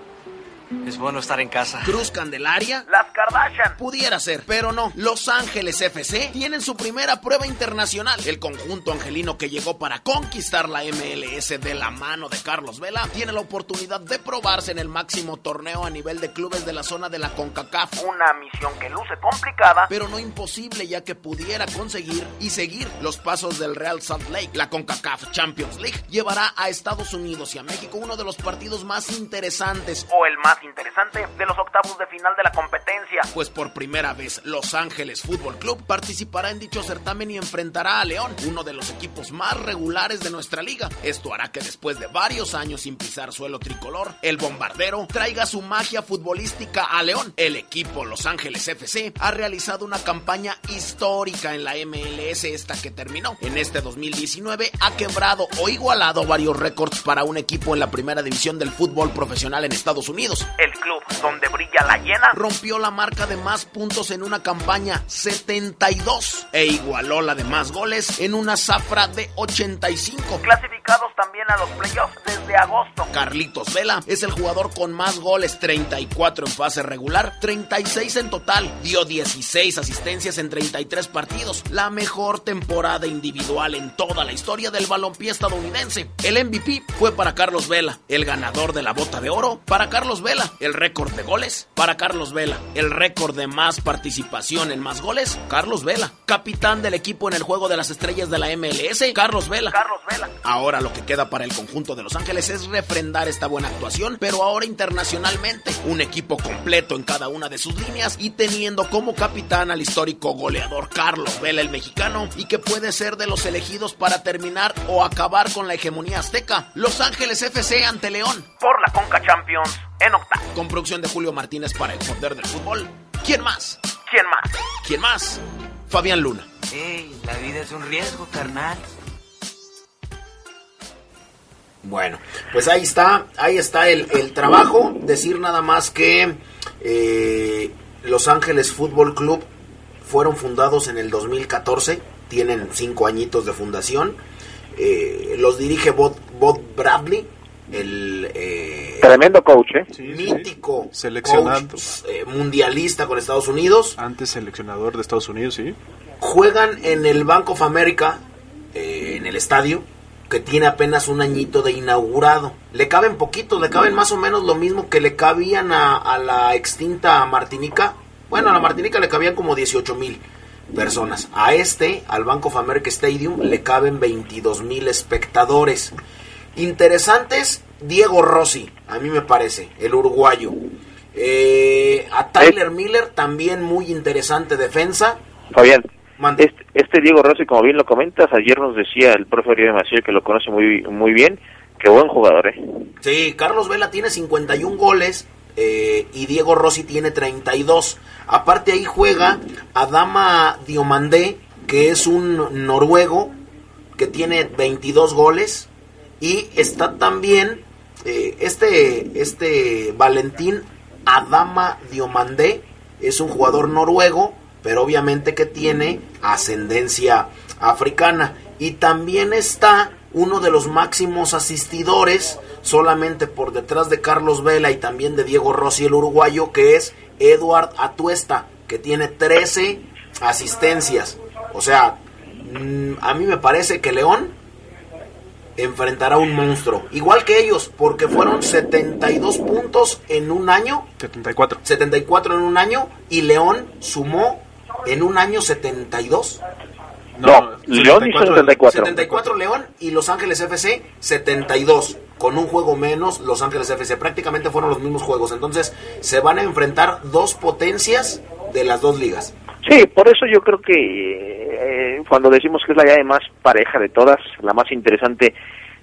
Es bueno estar en casa. Cruz Candelaria. las Kardashian, Pudiera ser, pero no. Los Ángeles FC tienen su primera prueba internacional. El conjunto angelino que llegó para conquistar la MLS de la mano de Carlos Vela tiene la oportunidad de probarse en el máximo torneo a nivel de clubes de la zona de la CONCACAF. una misión que luce complicada, pero no imposible ya que pudiera conseguir y seguir los pasos del Real Salt Lake. La CONCACAF Champions League llevará a Estados Unidos y a México uno de los partidos más interesantes. o el más interesante de los octavos de final de la competencia. Pues por primera vez Los Ángeles Fútbol Club participará en dicho certamen y enfrentará a León, uno de los equipos más regulares de nuestra liga. Esto hará que después de varios años sin pisar suelo tricolor, el bombardero traiga su magia futbolística a León. El equipo Los Ángeles FC ha realizado una campaña histórica en la MLS esta que terminó. En este 2019 ha quebrado o igualado varios récords para un equipo en la primera división del fútbol profesional en Estados Unidos. El club donde brilla la llena, rompió la marca de más puntos en una campaña 72 e igualó la de más goles en una zafra de 85. clasificados también a los playoffs desde agosto. Carlitos Vela es el jugador con más goles, 34 en fase regular, 36 en total, dio 16 asistencias en 33 partidos, la mejor temporada individual en toda la historia del balompié estadounidense. El MVP fue para Carlos Vela, el ganador de la bota de oro para Carlos Vela, el récord de goles para Carlos Vela, el récord de más participación en más goles, Carlos Vela, capitán del equipo en el juego de las estrellas de la MLS, Carlos Vela. Carlos Vela. Ahora lo que queda para el conjunto de Los Ángeles es refrendar esta buena actuación, pero ahora internacionalmente. Un equipo completo en cada una de sus líneas y teniendo como capitán al histórico goleador Carlos Vela, el mexicano, y que puede ser de los elegidos para terminar o acabar con la hegemonía azteca. Los Ángeles FC ante León. Por la Conca Champions en octavo. Con producción de Julio Martínez para el poder del fútbol. ¿Quién más? ¿Quién más? ¿Quién más? Fabián Luna. Ey, la vida es un riesgo, carnal. Bueno, pues ahí está, ahí está el, el trabajo. Decir nada más que eh, Los Ángeles Fútbol Club fueron fundados en el 2014, tienen cinco añitos de fundación. Eh, los dirige Bob, Bob Bradley, el eh, Tremendo coach, ¿eh? mítico coach, eh, mundialista con Estados Unidos. Antes seleccionador de Estados Unidos, sí. Juegan en el Bank of America, eh, en el estadio, que tiene apenas un añito de inaugurado. Le caben poquitos, le caben más o menos lo mismo que le cabían a, a la extinta Martinica. Bueno, a la Martinica le cabían como 18 mil personas. A este, al Bank of America Stadium, le caben 22 mil espectadores. Interesantes, Diego Rossi, a mí me parece, el uruguayo. Eh, a Tyler Miller, también muy interesante defensa. Fabián, este, este Diego Rossi, como bien lo comentas, ayer nos decía el profe Oribe Maciel, que lo conoce muy, muy bien, que buen jugador, ¿eh? Sí, Carlos Vela tiene 51 goles eh, y Diego Rossi tiene 32. Aparte ahí juega Adama Diomandé, que es un noruego que tiene 22 goles. Y está también eh, este, este Valentín Adama Diomandé, es un jugador noruego, pero obviamente que tiene ascendencia africana. Y también está uno de los máximos asistidores, solamente por detrás de Carlos Vela y también de Diego Rossi, el uruguayo, que es Eduard Atuesta, que tiene 13 asistencias. O sea, mm, a mí me parece que León enfrentará a un monstruo. Igual que ellos, porque fueron 72 puntos en un año, 74. 74 en un año, y León sumó en un año 72. No, León hizo 74. 74 León y Los Ángeles FC 72. Con un juego menos, Los Ángeles FC. Prácticamente fueron los mismos juegos. Entonces, se van a enfrentar dos potencias de las dos ligas. Sí, por eso yo creo que eh, cuando decimos que es la llave más pareja de todas, la más interesante,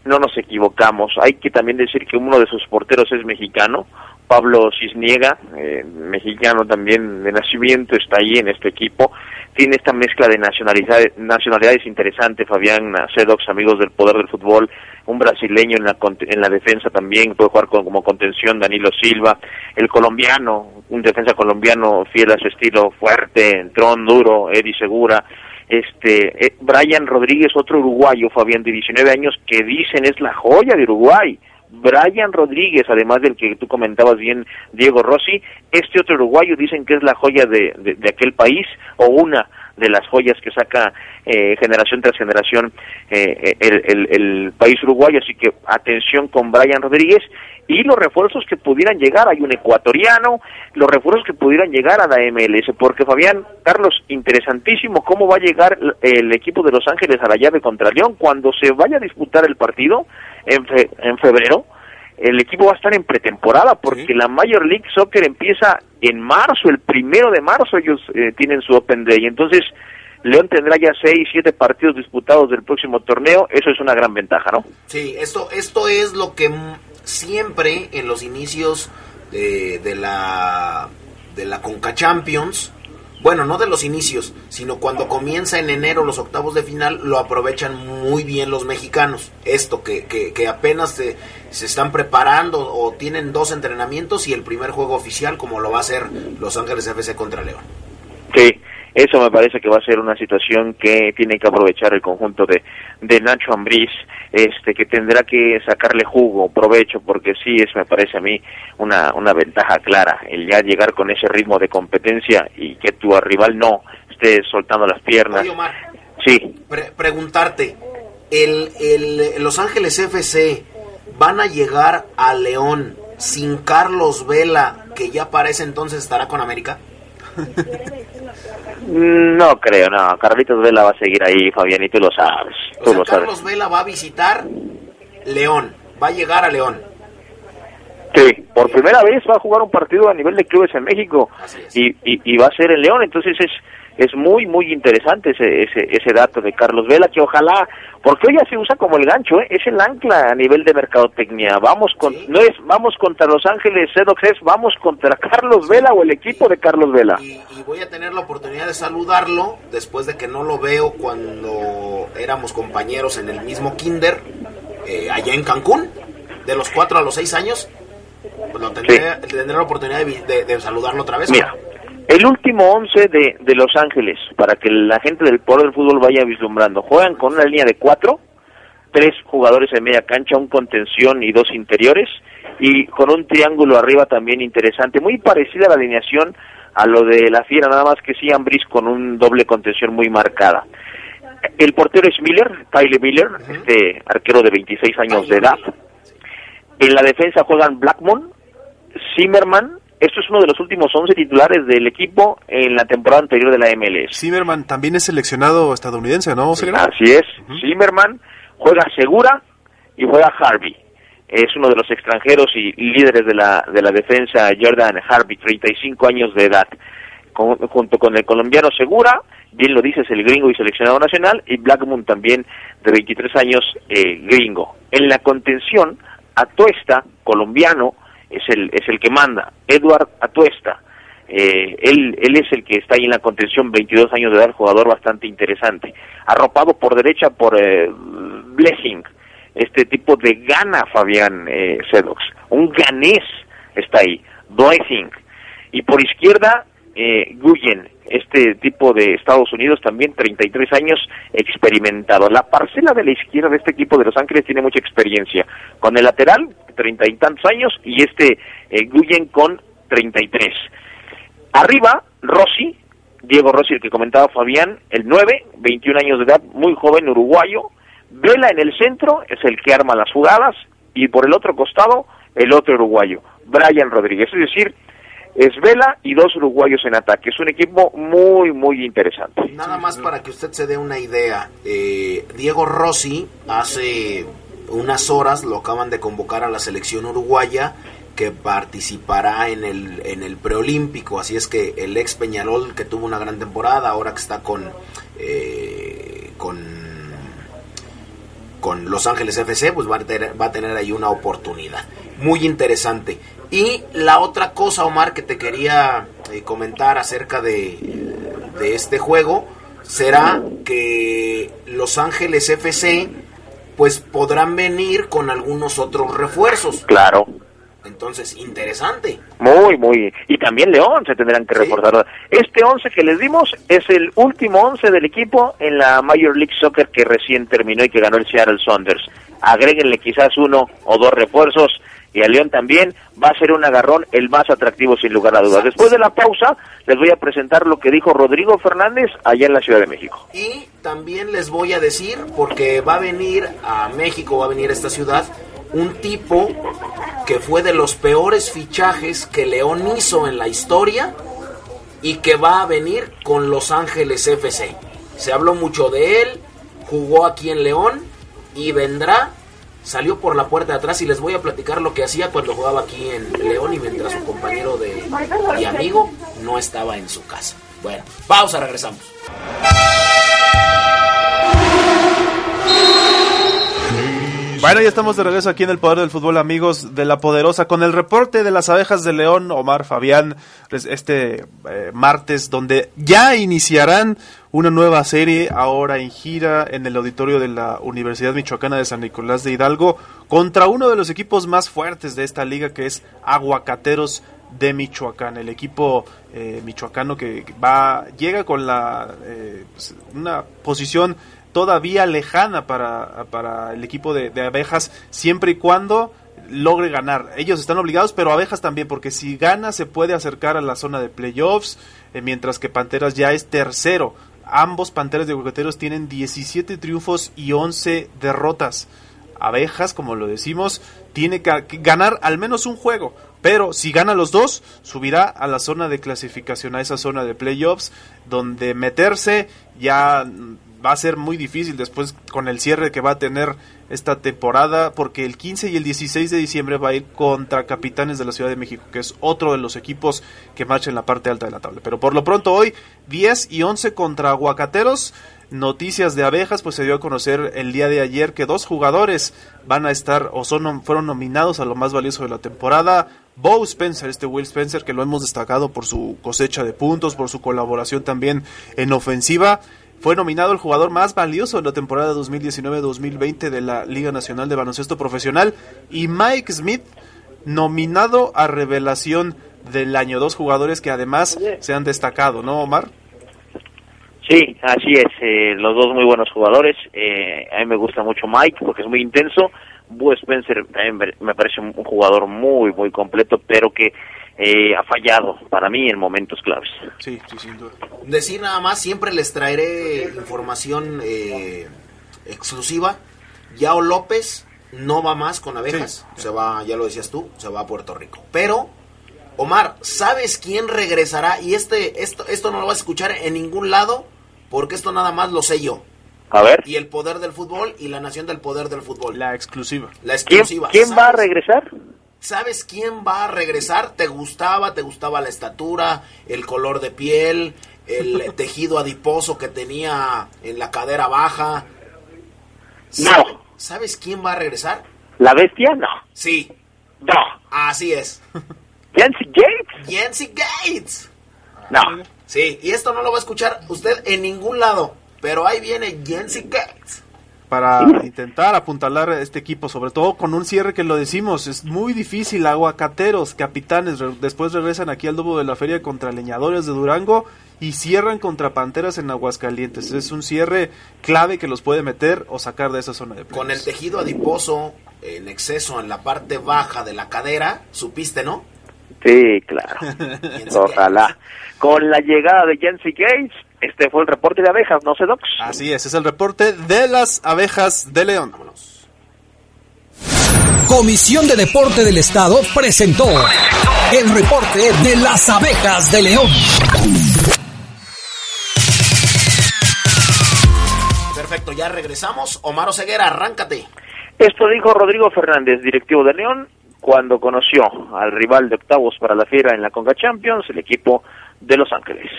no nos equivocamos. Hay que también decir que uno de sus porteros es mexicano, Pablo Cisniega, eh, mexicano también de nacimiento, está ahí en este equipo. Tiene esta mezcla de nacionalidades, nacionalidades interesante, Fabián Sedox, amigos del poder del fútbol, un brasileño en la, en la defensa también, puede jugar con- como contención Danilo Silva, el colombiano, un defensa colombiano fiel a su estilo fuerte, entrón duro, Eddie Segura, este eh, Brian Rodríguez, otro uruguayo, Fabián, de 19 años, que dicen es la joya de Uruguay. Brian Rodríguez, además del que tú comentabas bien, Diego Rossi, este otro uruguayo dicen que es la joya de, de, de aquel país o una de las joyas que saca eh, generación tras generación eh, el, el, país uruguayo. Así que atención con Brian Rodríguez y los refuerzos que pudieran llegar. Hay un ecuatoriano, los refuerzos que pudieran llegar a la MLS. Porque Fabián, Carlos, interesantísimo cómo va a llegar el equipo de Los Ángeles a la llave contra León cuando se vaya a disputar el partido en, fe, en febrero. El equipo va a estar en pretemporada porque la Major League Soccer empieza en marzo, el primero de marzo ellos eh, tienen su Open Day. Entonces, León tendrá ya seis, siete partidos disputados del próximo torneo. Eso es una gran ventaja, ¿no? Sí, esto, esto es lo que siempre en los inicios de, de la de la Conca Champions, bueno, no de los inicios, sino cuando comienza en enero los octavos de final, lo aprovechan muy bien los mexicanos. Esto, que, que, que apenas se, se están preparando o tienen dos entrenamientos y el primer juego oficial, como lo va a hacer Los Ángeles FC contra León. Sí, Eso me parece que va a ser una situación que tiene que aprovechar el conjunto de, de Nacho Ambriz, este, que tendrá que sacarle jugo, provecho, porque sí es, me parece a mí, una, una ventaja clara, el ya llegar con ese ritmo de competencia y que tu rival no esté soltando las piernas. Oye, Omar, Sí, pre- preguntarte, el, el Los Ángeles FC van a llegar a León sin Carlos Vela, que ya para ese entonces estará con América. no creo, no, Carlitos Vela va a seguir ahí, Fabián, y tú lo sabes, O tú sea, lo sabes. Carlos Vela va a visitar León, va a llegar a León. Sí, por primera vez va a jugar un partido a nivel de clubes en México y, y, y va a ser en León, entonces es es muy muy interesante ese, ese ese dato de Carlos Vela que ojalá porque hoy ya se usa como el gancho ¿eh? es el ancla a nivel de mercadotecnia vamos con no es vamos contra Los Ángeles Sedox es vamos contra Carlos Vela o el equipo de Carlos Vela Y voy a tener la oportunidad de saludarlo después de que no lo veo cuando éramos compañeros en el mismo kinder, eh, allá en Cancún, de los 4 a los 6 años. Pues lo tendré, tendré la oportunidad de- de saludarlo otra vez. Mira, el último once de, de Los Ángeles, para que la gente del poder del fútbol vaya vislumbrando, juegan con una línea de cuatro, tres jugadores en media cancha, un contención y dos interiores, y con un triángulo arriba también interesante, muy parecida a la alineación a lo de la Fiera, nada más que sí Ambris con un doble contención muy marcada. El portero es Miller, Tyler Miller, este arquero de 26 años de edad. En la defensa juegan Blackmon, Zimmerman. Esto es uno de los últimos 11 titulares del equipo en la temporada anterior de la MLS. Zimmerman también es seleccionado estadounidense, ¿no? Segura? Así es. Zimmerman juega Segura y juega Harvey. Es uno de los extranjeros y líderes de la, de la defensa, Jordan Harvey, 35 años de edad. Con- junto con el colombiano Segura, bien lo dices, el gringo y seleccionado nacional, y Blackmon también, de 23 años, eh, gringo. En la contención, Atuesta, colombiano, es el, es el que manda. Edward Atuesta, eh, él, él es el que está ahí en la contención, 22 años de edad, jugador bastante interesante. Arropado por derecha por eh, Blessing, este tipo de gana Fabián eh, Sedox. Un ganés está ahí, Blessing. Y por izquierda, eh, Guyen, este tipo de Estados Unidos también, 33 años, experimentado. La parcela de la izquierda de este equipo de Los Ángeles tiene mucha experiencia. Con el lateral, treinta y tantos años, y este eh, Guyen con 33. Arriba, Rossi, Diego Rossi, el que comentaba Fabián, el 9, 21 años de edad, muy joven, uruguayo. Vela en el centro es el que arma las jugadas y por el otro costado el otro uruguayo, Brian Rodríguez. Es decir, es Vela y dos uruguayos en ataque. Es un equipo muy, muy interesante. Nada más para que usted se dé una idea. eh, Diego Rossi hace unas horas lo acaban de convocar a la selección uruguaya que participará en el, en el preolímpico. Así es que el ex Peñarol que tuvo una gran temporada, ahora que está con, eh, con con Los Ángeles FC, pues va a, tener, va a tener ahí una oportunidad. Muy interesante. Y la otra cosa, Omar, que te quería eh, comentar acerca de, de este juego, será que Los Ángeles FC, pues podrán venir con algunos otros refuerzos. Claro. Entonces, interesante. Muy, muy. Y también León se tendrán que reforzar. Este 11 que les dimos es el último 11 del equipo en la Major League Soccer que recién terminó y que ganó el Seattle Saunders. Agréguenle quizás uno o dos refuerzos y a León también va a ser un agarrón el más atractivo sin lugar a dudas. Después de la pausa les voy a presentar lo que dijo Rodrigo Fernández allá en la Ciudad de México. Y también les voy a decir, porque va a venir a México, va a venir a esta ciudad, un tipo que fue de los peores fichajes que León hizo en la historia y que va a venir con Los Ángeles FC. Se habló mucho de él, jugó aquí en León y vendrá. Salió por la puerta de atrás y les voy a platicar lo que hacía cuando jugaba aquí en León y mientras su compañero de, y amigo no estaba en su casa. Bueno, pausa, regresamos. Bueno, ya estamos de regreso aquí en el Poder del Fútbol, amigos de La Poderosa, con el reporte de las abejas de León, Omar Fabián, este eh, martes, donde ya iniciarán una nueva serie, ahora en gira, en el auditorio de la Universidad Michoacana de San Nicolás de Hidalgo, contra uno de los equipos más fuertes de esta liga, que es Aguacateros de Michoacán, el equipo eh, michoacano que va llega con la eh, pues, una posición todavía lejana para, para el equipo de, abejas siempre y cuando logre ganar. Ellos están obligados, pero abejas también, porque si gana se puede acercar a la zona de playoffs, eh, mientras que Panteras ya es tercero. Ambos Panteras de Huequeteros tienen 17 triunfos y 11 derrotas. Abejas, como lo decimos, tiene que ganar al menos un juego. Pero si gana los dos, subirá a la zona de clasificación, a esa zona de playoffs, donde meterse ya va a ser muy difícil después con el cierre que va a tener esta temporada, porque el 15 y el 16 de diciembre va a ir contra Capitanes de la Ciudad de México, que es otro de los equipos que marcha en la parte alta de la tabla. Pero por lo pronto hoy 10 y 11 contra Aguacateros. Noticias de abejas, pues se dio a conocer el día de ayer que dos jugadores van a estar o son fueron nominados a lo más valioso de la temporada. Bo Spencer, este Will Spencer, que lo hemos destacado por su cosecha de puntos, por su colaboración también en ofensiva. Fue nominado el jugador más valioso de la temporada 2019-2020 de la Liga Nacional de Baloncesto Profesional. Y Mike Smith, nominado a revelación del año. Dos jugadores que además se han destacado, ¿no, Omar? Sí, así es. Eh, los dos muy buenos jugadores. Eh, a mí me gusta mucho Mike porque es muy intenso. Boo Spencer también me parece un jugador muy, muy completo, pero que eh, ha fallado para mí en momentos claves. Sí, sí, sin duda. Decir nada más, siempre les traeré información eh, exclusiva. Yao López no va más con abejas, sí. se va, ya lo decías tú, se va a Puerto Rico. Pero, Omar, ¿sabes quién regresará? Y este, esto, esto no lo vas a escuchar en ningún lado, porque esto nada más lo sé yo. A ver. Y el poder del fútbol y la nación del poder del fútbol. La exclusiva. La exclusiva. ¿Quién, quién va a regresar? ¿Sabes quién va a regresar? ¿Te gustaba? ¿Te gustaba la estatura, el color de piel, el tejido adiposo que tenía en la cadera baja? No. ¿Sabes quién va a regresar? ¿La bestia? No. Sí. No. Así es. ¿Yancy Gates? Yancy Gates. No. Sí, y esto no lo va a escuchar usted en ningún lado. Pero ahí viene Yancy Gates para intentar apuntalar a este equipo, sobre todo con un cierre que lo decimos, es muy difícil, aguacateros, capitanes, re después regresan aquí al Dubo de la Feria contra Leñadores de Durango y cierran contra Panteras en Aguascalientes. Es un cierre clave que los puede meter o sacar de esa zona de Con el tejido adiposo en exceso en la parte baja de la cadera, supiste, ¿no? Sí, claro. Ojalá. Con la llegada de Jency Gates, este fue el reporte de abejas, ¿no sé, Docs? Así es, es el reporte de las abejas de León. Vámonos. Comisión de Deporte del Estado presentó el reporte de las abejas de León. Perfecto, ya regresamos. Omar Ceguera, arráncate. Esto dijo Rodrigo Fernández, directivo de León, cuando conoció al rival de octavos para la fiera en la Conga Champions, el equipo de Los Ángeles.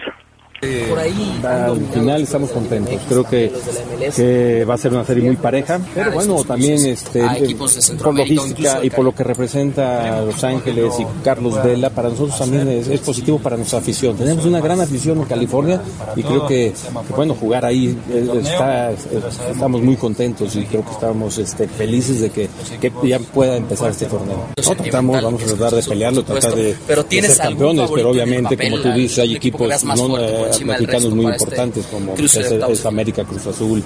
Por ahí, al final estamos contentos. Creo que, que, va a ser una serie muy pareja, pero bueno, también este, por logística y por lo que representa Los Ángeles y Carlos Vela, para nosotros también es, es, positivo para nuestra afición. Tenemos una gran afición en California y creo que, que bueno, jugar ahí está, estamos muy contentos y creo que estamos este, felices de que, que ya pueda empezar este torneo. No, tratamos, vamos a tratar de pelearlo, tratar de, de ser campeones, pero obviamente, como tú dices, hay equipos no mexicanos muy importantes como es, es, América Cruz Azul,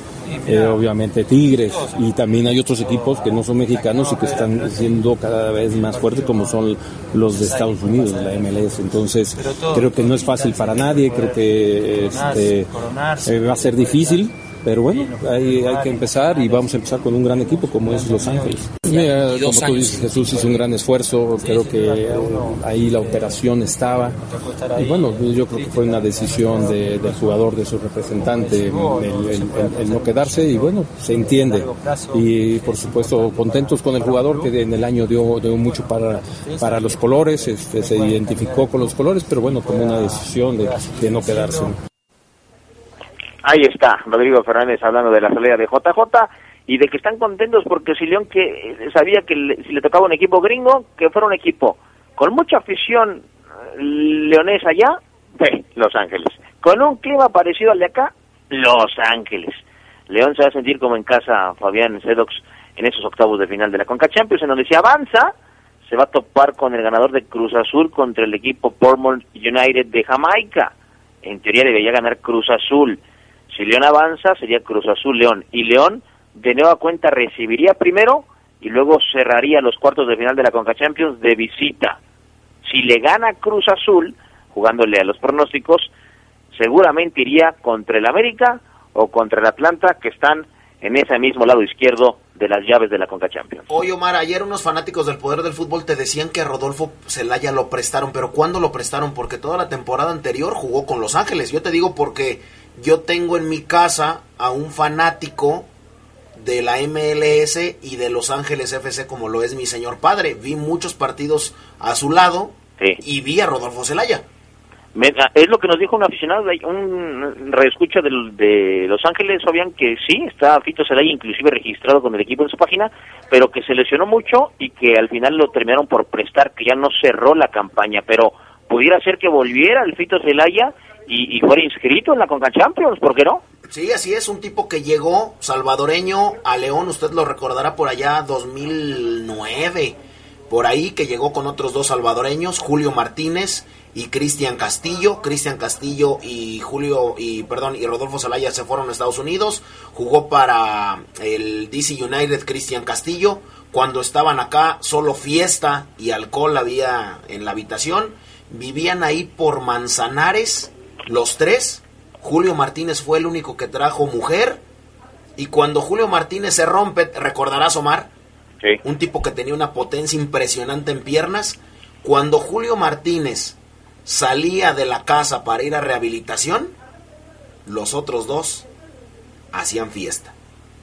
eh, obviamente Tigres y también hay otros equipos que no son mexicanos y que están siendo cada vez más fuertes como son los de Estados Unidos, la MLS. Entonces creo que no es fácil para nadie, creo que este, eh, va a ser difícil pero bueno, hay, hay, que empezar y vamos a empezar con un gran equipo como es Los Ángeles. Mira, como tú dices, Jesús hizo un gran esfuerzo, creo que ahí la operación estaba. Y bueno, yo creo que fue una decisión de, del jugador, de su representante, el, no quedarse y bueno, se entiende. Y por supuesto, contentos con el jugador que en el año dio, dio mucho para, para los colores, este, se identificó con los colores, pero bueno, tomó una decisión de, de no quedarse. Ahí está, Rodrigo Fernández hablando de la salida de JJ y de que están contentos porque si León que sabía que le, si le tocaba un equipo gringo, que fuera un equipo con mucha afición leonesa allá, sí, Los Ángeles. Con un clima parecido al de acá, Los Ángeles. León se va a sentir como en casa Fabián Sedox en esos octavos de final de la Conca Champions, en donde se avanza, se va a topar con el ganador de Cruz Azul contra el equipo Portmore United de Jamaica. En teoría debería ganar Cruz Azul. Si León avanza, sería Cruz Azul León. Y León, de nueva cuenta, recibiría primero y luego cerraría los cuartos de final de la Conca Champions de visita. Si le gana Cruz Azul, jugándole a los pronósticos, seguramente iría contra el América o contra el Atlanta, que están en ese mismo lado izquierdo de las llaves de la Conca Champions. Oye, Omar, ayer unos fanáticos del poder del fútbol te decían que Rodolfo Celaya lo prestaron, pero ¿cuándo lo prestaron? Porque toda la temporada anterior jugó con Los Ángeles. Yo te digo porque yo tengo en mi casa a un fanático de la MLS y de Los Ángeles FC como lo es mi señor padre. Vi muchos partidos a su lado y vi a Rodolfo Celaya. Es lo que nos dijo un aficionado, un reescucha de, de Los Ángeles, Fabián, que sí, está Fito Celaya inclusive registrado con el equipo en su página, pero que se lesionó mucho y que al final lo terminaron por prestar, que ya no cerró la campaña, pero pudiera ser que volviera el Fito Celaya y, fuera inscrito en la Conca Champions, ¿por qué no? Sí, así es, un tipo que llegó salvadoreño a León, usted lo recordará por allá 2009, por ahí que llegó con otros dos salvadoreños, Julio Martínez y Cristian Castillo. Cristian Castillo y Julio y perdón y Rodolfo Zelaya se fueron a Estados Unidos. Jugó para el DC United Cristian Castillo. Cuando estaban acá solo fiesta y alcohol había en la habitación. Vivían ahí por Manzanares los tres. Julio Martínez fue el único que trajo mujer. Y cuando Julio Martínez se rompe, recordarás Omar, un tipo que tenía una potencia impresionante en piernas. Cuando Julio Martínez salía de la casa para ir a rehabilitación, los otros dos hacían fiesta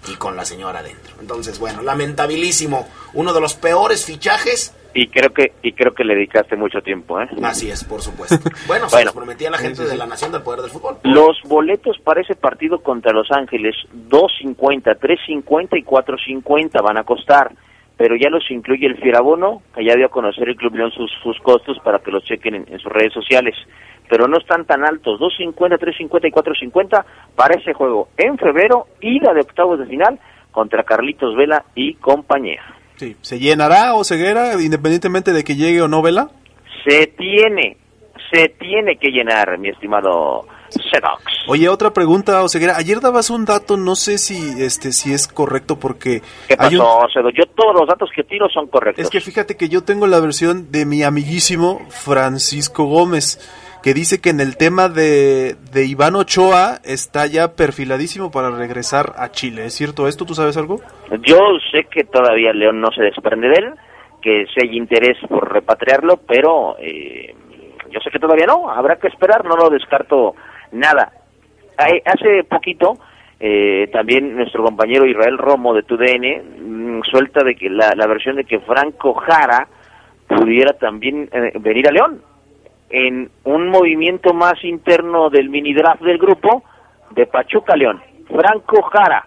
y con la señora adentro. Entonces, bueno, lamentabilísimo, uno de los peores fichajes. Y creo que y creo que le dedicaste mucho tiempo, ¿eh? Así es, por supuesto. Bueno, se los prometía a la gente de la Nación del Poder del Fútbol. Los boletos para ese partido contra Los Ángeles, 2.50, 3.50 y 4.50 van a costar pero ya los incluye el Fierabono, que ya dio a conocer el Club León sus, sus costos para que los chequen en, sus redes sociales. Pero no están tan altos, 2.50, 3.50 y 4.50 para ese juego en febrero, y la de octavos de final contra Carlitos Vela y compañía. Sí, ¿se llenará o ceguera independientemente de que llegue o no Vela? Se tiene, se tiene que llenar, mi estimado Oye, otra pregunta, Oseguera. Ayer dabas un dato, no sé si este si es correcto porque... ¿Qué pasó, Yo todos los datos que tiro son correctos. Es que fíjate que yo tengo la versión de mi amiguísimo Francisco Gómez, que dice que en el tema de, de Iván Ochoa está ya perfiladísimo para regresar a Chile. ¿Es cierto esto? ¿Tú sabes algo? Yo sé que todavía León no se desprende de él, que si hay interés por repatriarlo, pero... Eh, yo sé que todavía no, habrá que esperar, no lo descarto nada. Hace poquito, eh, también nuestro compañero Israel Romo de TUDN mm, suelta de que la, versión de que Franco Jara pudiera también eh, venir a León en un movimiento más interno del mini draft del grupo de Pachuca León. Franco Jara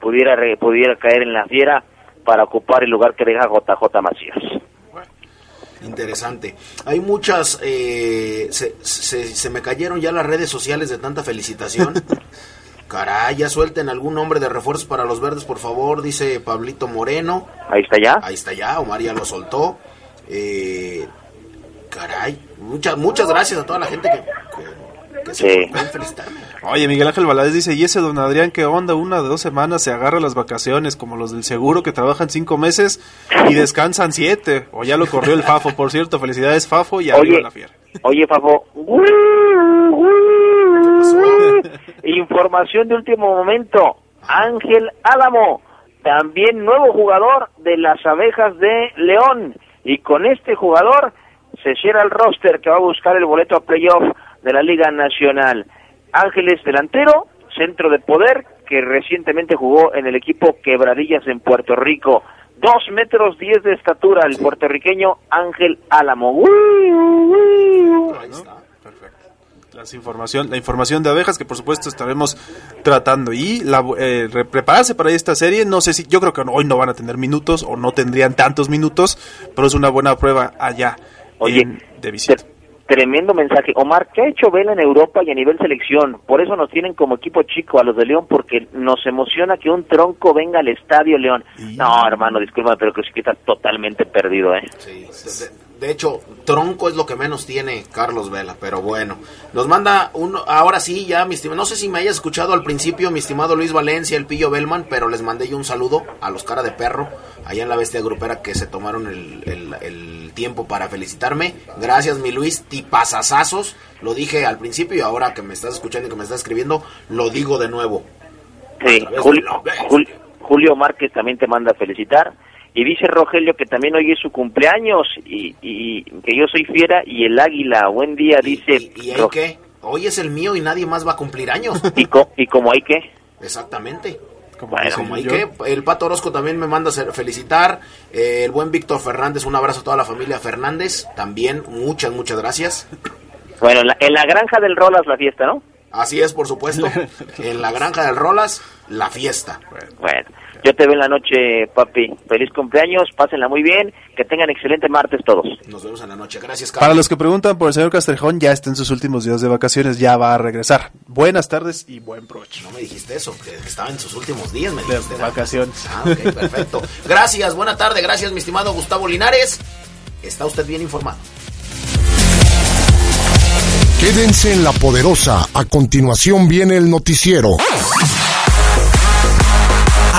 pudiera pudiera caer en la fiera para ocupar el lugar que deja JJ Macías. Interesante. Hay muchas, eh, se, se, me cayeron ya las redes sociales de tanta felicitación. Caray, ya suelten algún nombre de refuerzos para los verdes, por favor, dice Pablito Moreno. Ahí está ya. Ahí está ya, Omar ya lo soltó. Eh, caray, muchas muchas gracias a toda la gente que, Oye, Miguel Ángel Valadez dice, y ese don Adrián que onda una de dos semanas se agarra las vacaciones, como los del seguro que trabajan cinco meses y descansan siete. O ya lo corrió el Fafo, por cierto. Felicidades, Fafo, y arriba la fiera. Oye, Fafo. Información de último momento. Ángel Álamo, también nuevo jugador de las abejas de León. Y con este jugador se cierra el roster que va a buscar el boleto a playoff de la Liga Nacional. Ángeles delantero, centro de poder, que recientemente jugó en el equipo Quebradillas en Puerto Rico. Dos metros diez de estatura, el puertorriqueño Ángel Álamo. Las información, la información de abejas que por supuesto estaremos tratando y la, eh, prepararse para esta serie. No sé si, yo creo que hoy no van a tener minutos o no tendrían tantos minutos, pero es una buena prueba allá Oye, de visita Tremendo mensaje. Omar, ¿qué ha hecho Vela en Europa y a nivel selección? Por eso nos tienen como equipo chico a los de León, porque nos emociona que un tronco venga al estadio León. No, hermano, disculpa, pero que sí que está totalmente perdido, ¿eh? Sí, de, de hecho, tronco es lo que menos tiene Carlos Vela, pero bueno. Nos manda uno, ahora sí, ya, mi estimado, no sé si me hayas escuchado al principio, mi estimado Luis Valencia, el Pillo Belman, pero les mandé yo un saludo a los cara de perro, allá en la bestia grupera que se tomaron el, el- el tiempo para felicitarme. Gracias, mi Luis, tipazazazos. Lo dije al principio y ahora que me estás escuchando y que me estás escribiendo, lo digo de nuevo. Sí, Julio, Jul- Julio Márquez también te manda a felicitar. Y dice Rogelio que también hoy es su cumpleaños y, y que yo soy fiera y el águila. Buen día, dice. ¿Y hay Ro- qué? Hoy es el mío y nadie más va a cumplir años. ¿Y, co- y como hay que. Exactamente. Bueno, Como hay que, el Pato Orozco también me manda a felicitar. Eh, el buen Víctor Fernández, un abrazo a toda la familia Fernández. También, muchas, muchas gracias. Bueno, en la, en la granja del Rolas la fiesta, ¿no? Así es, por supuesto. En la granja del Rolas, la fiesta. Bueno, yo te veo en la noche, papi. Feliz cumpleaños, pásenla muy bien, que tengan excelente martes todos. Nos vemos en la noche. Gracias, Para los que preguntan por el señor Castrejón, ya está en sus últimos días de vacaciones, ya va a regresar. Buenas tardes y buen provecho. No me dijiste eso, que estaba en sus últimos días, me De dijiste. ¿no? vacaciones. Ah, ok, perfecto. Gracias, buena tarde, gracias, mi estimado Gustavo Linares. Está usted bien informado. Quédense en la poderosa. A continuación viene el noticiero.